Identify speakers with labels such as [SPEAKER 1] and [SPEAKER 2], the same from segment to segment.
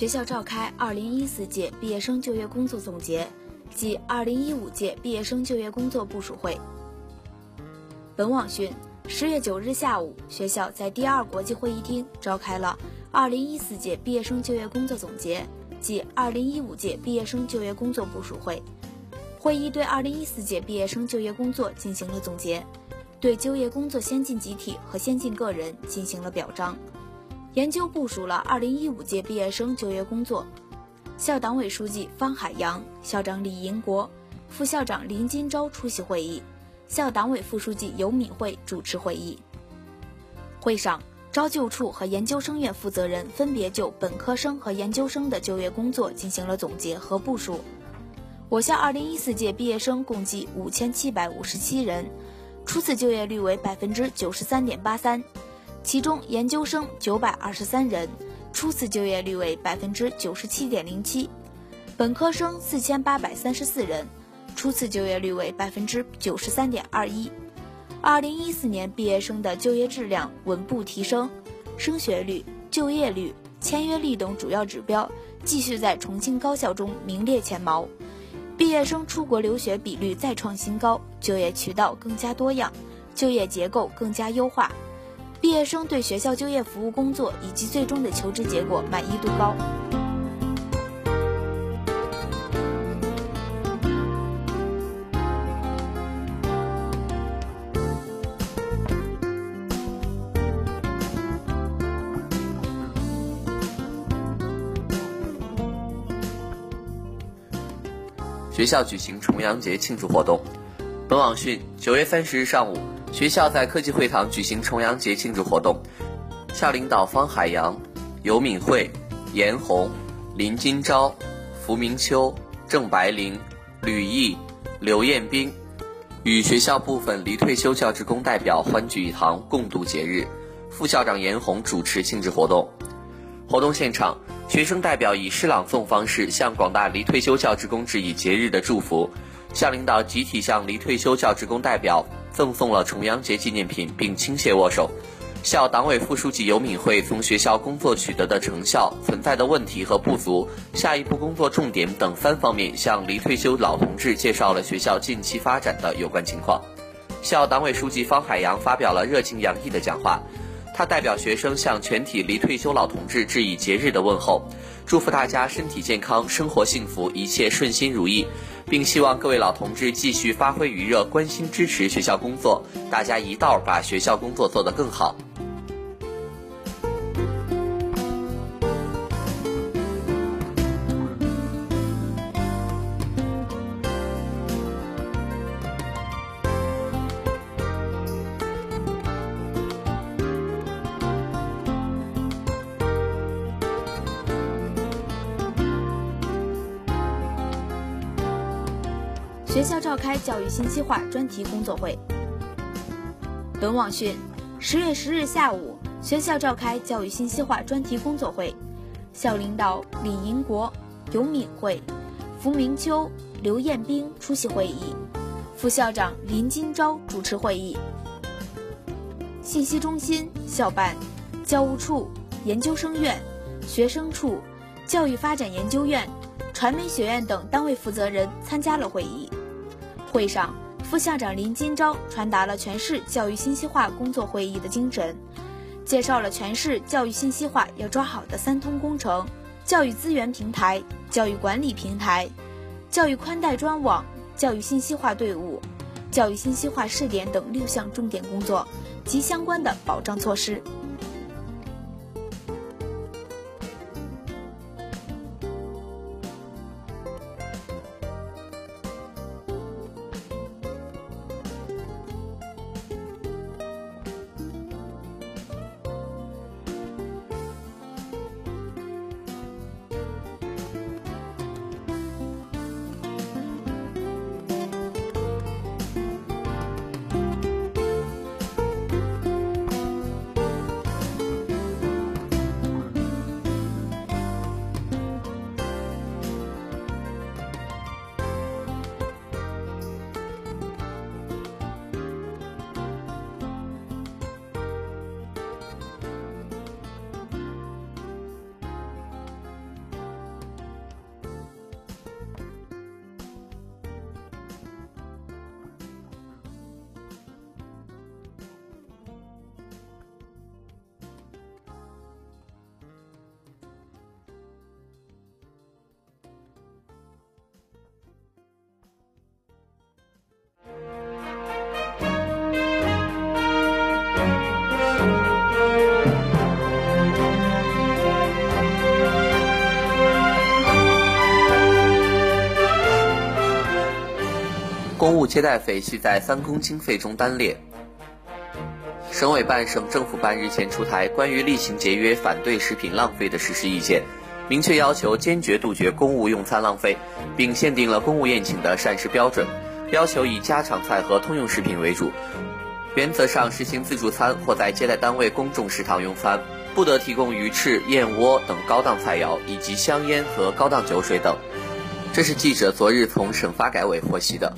[SPEAKER 1] 学校召开2014届毕业生就业工作总结暨2015届毕业生就业工作部署会。本网讯，十月九日下午，学校在第二国际会议厅召开了2014届毕业生就业工作总结暨2015届毕业生就业工作部署会。会议对2014届毕业生就业工作进行了总结，对就业工作先进集体和先进个人进行了表彰，研究部署了2015届毕业生就业工作。校党委书记方海洋、校长李银国、副校长林金钊出席会议，校党委副书记尤敏慧主持会议。会上，招就处和研究生院负责人分别就本科生和研究生的就业工作进行了总结和部署。我校2014届毕业生共计5757人，初次就业率为百分之九十三点八三，其中研究生923人，初次就业率为百分之九十七点零七，本科生4834人，初次就业率为百分之九十三点二一。2014年毕业生的就业质量稳步提升，升学率、就业率、签约率等主要指标继续在重庆高校中名列前茅。毕业生出国留学比率再创新高，就业渠道更加多样，就业结构更加优化，毕业生对学校就业服务工作以及最终的求职结果满意度高。
[SPEAKER 2] 学校举行重阳节庆祝活动。本网讯，九月三十日上午，学校在科技会堂举行重阳节庆祝活动。校领导方海洋、尤敏慧、严红、林金钊、符明秋、郑白玲、吕毅、刘彦斌与学校部分离退休教职工代表欢聚一堂，共度节日。副校长严红主持庆祝活动。活动现场。学生代表以诗朗诵方式向广大离退休教职工致以节日的祝福，校领导集体向离退休教职工代表赠送了重阳节纪念品，并亲切握手。校党委副书记尤敏慧从学校工作取得的成效、存在的问题和不足、下一步工作重点等三方面，向离退休老同志介绍了学校近期发展的有关情况。校党委书记方海洋发表了热情洋溢的讲话。他代表学生向全体离退休老同志致以节日的问候，祝福大家身体健康、生活幸福、一切顺心如意，并希望各位老同志继续发挥余热，关心支持学校工作，大家一道把学校工作做得更好。
[SPEAKER 1] 学校召开教育信息化专题工作会。本网讯，十月十日下午，学校召开教育信息化专题工作会，校领导李银国、尤敏慧、符明秋、刘彦兵出席会议，副校长林金钊主持会议。信息中心、校办、教务处、研究生院、学生处、教育发展研究院、传媒学院等单位负责人参加了会议。会上，副校长林金钊传达了全市教育信息化工作会议的精神，介绍了全市教育信息化要抓好的三通工程：教育资源平台、教育管理平台、教育宽带专网、教育信息化队伍、教育信息化试点等六项重点工作及相关的保障措施。
[SPEAKER 2] 接待费需在三公经费中单列。省委办、省政府办日前出台关于厉行节约、反对食品浪费的实施意见，明确要求坚决杜绝公务用餐浪费，并限定了公务宴请的膳食标准，要求以家常菜和通用食品为主，原则上实行自助餐或在接待单位公众食堂用餐，不得提供鱼翅、燕窝等高档菜肴以及香烟和高档酒水等。这是记者昨日从省发改委获悉的。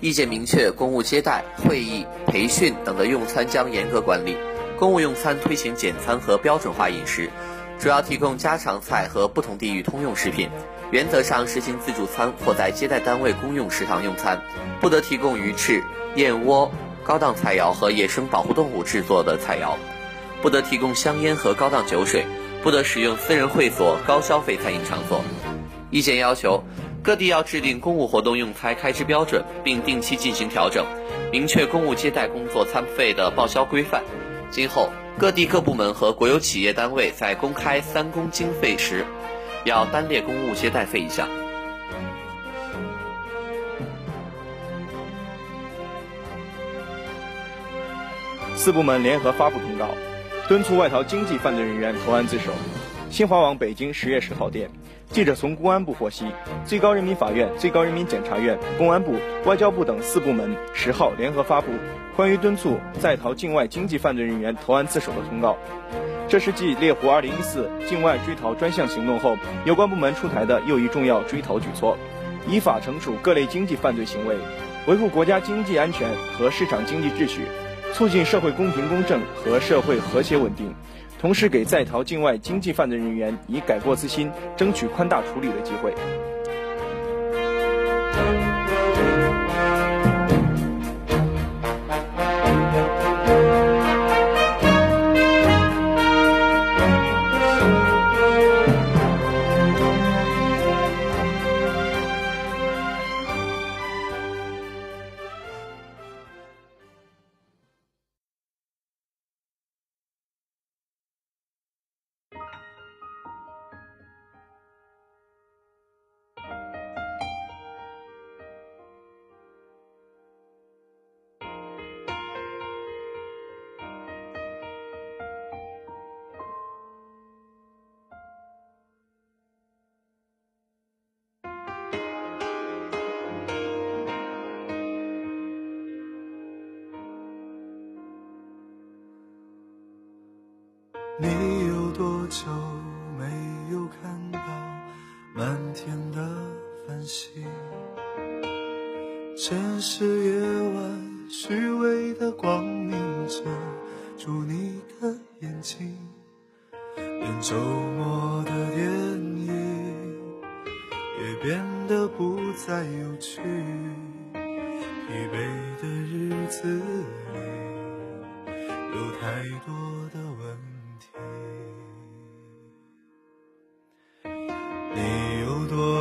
[SPEAKER 2] 意见明确，公务接待、会议、培训等的用餐将严格管理。公务用餐推行简餐和标准化饮食，主要提供家常菜和不同地域通用食品。原则上实行自助餐或在接待单位公用食堂用餐，不得提供鱼翅、燕窝、高档菜肴和野生保护动物制作的菜肴，不得提供香烟和高档酒水，不得使用私人会所、高消费餐饮场所。意见要求。各地要制定公务活动用餐开支标准，并定期进行调整，明确公务接待工作餐费的报销规范。今后，各地各部门和国有企业单位在公开三公经费时，要单列公务接待费一项。
[SPEAKER 3] 四部门联合发布通告，敦促外逃经济犯罪人员投案自首。新华网北京十月十号电。记者从公安部获悉，最高人民法院、最高人民检察院、公安部、外交部等四部门十号联合发布关于敦促在逃境外经济犯罪人员投案自首的通告。这是继猎狐二零一四境外追逃专项行动后，有关部门出台的又一重要追逃举措，依法惩处各类经济犯罪行为，维护国家经济安全和市场经济秩序，促进社会公平公正和社会和谐稳定。同时，给在逃境外经济犯罪人员以改过自新、争取宽大处理的机会。
[SPEAKER 4] 你有多久没有看到满天的繁星？城市夜晚虚伪的光明遮住你的眼睛，连周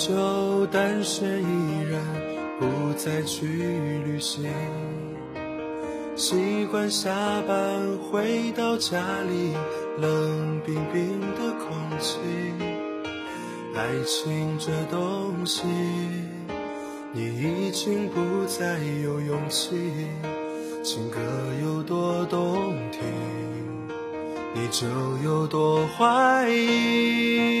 [SPEAKER 4] 就单身一人，不再去旅行。习惯下班回到家里，冷冰冰的空气。爱情这东西，你已经不再有勇气。情歌有多动听，你就有多怀疑。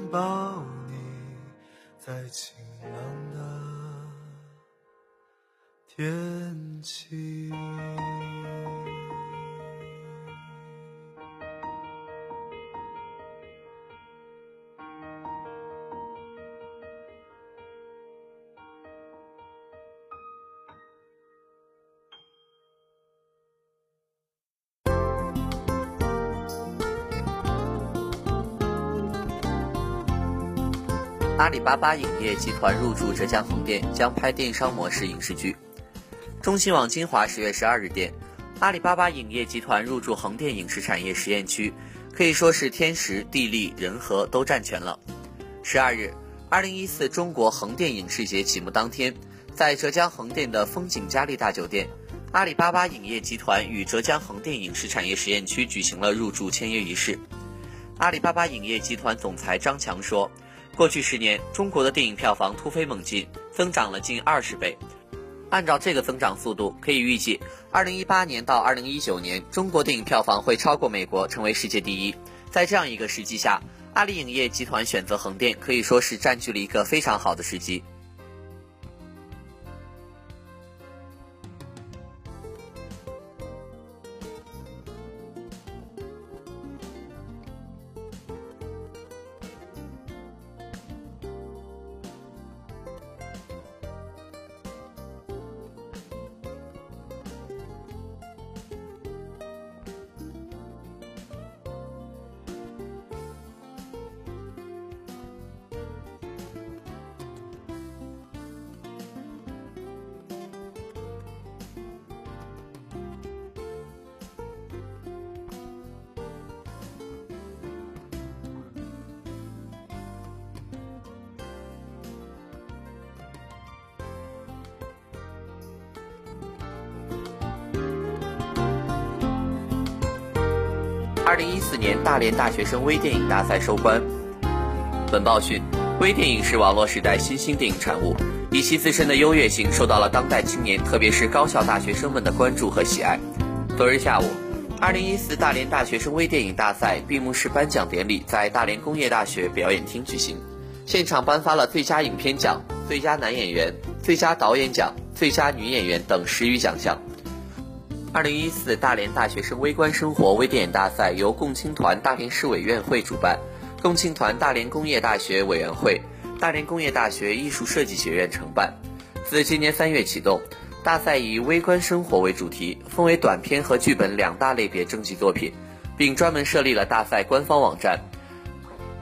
[SPEAKER 4] 抱你，在晴朗的天气。
[SPEAKER 2] 阿里巴巴影业集团入驻浙江横店，将拍电商模式影视剧。中新网金华十月十二日电，阿里巴巴影业集团入驻横店影视产业实验区，可以说是天时地利人和都占全了。十二日，二零一四中国横店影视节启幕当天，在浙江横店的风景佳丽大酒店，阿里巴巴影业集团与浙江横店影视产业实验区举行了入驻签约仪式。阿里巴巴影业集团总裁张强说。过去十年，中国的电影票房突飞猛进，增长了近二十倍。按照这个增长速度，可以预计，二零一八年到二零一九年，中国电影票房会超过美国，成为世界第一。在这样一个时机下，阿里影业集团选择横店，可以说是占据了一个非常好的时机。二零一四年大连大学生微电影大赛收官。本报讯，微电影是网络时代新兴电影产物，以其自身的优越性受到了当代青年，特别是高校大学生们的关注和喜爱。昨日下午，二零一四大连大学生微电影大赛闭幕式颁奖典礼在大连工业大学表演厅举行，现场颁发了最佳影片奖、最佳男演员、最佳导演奖、最佳女演员等十余奖项。二零一四大连大学生微观生活微电影大赛由共青团大连市委员会主办，共青团大连工业大学委员会、大连工业大学艺术设计学院承办。自今年三月启动，大赛以微观生活为主题，分为短片和剧本两大类别征集作品，并专门设立了大赛官方网站。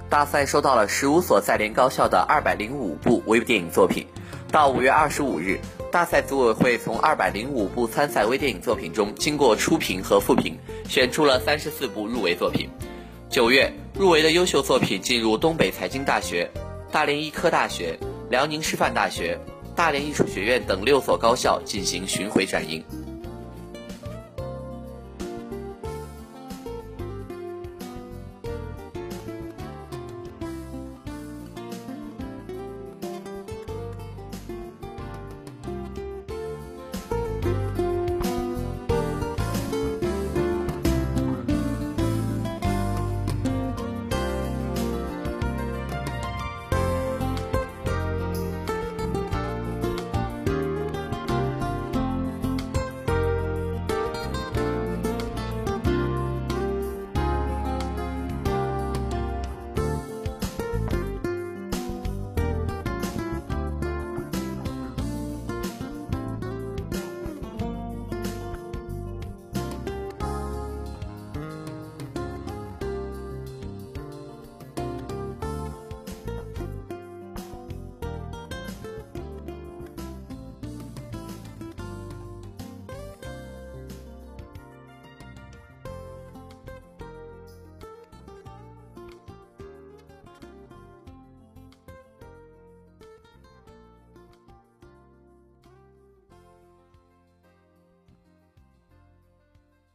[SPEAKER 2] 大赛收到了十五所在联高校的二百零五部微电影作品。到五月二十五日。大赛组委会从二百零五部参赛微电影作品中，经过初评和复评，选出了三十四部入围作品。九月，入围的优秀作品进入东北财经大学、大连医科大学、辽宁师范大学、大连艺术学院等六所高校进行巡回展映。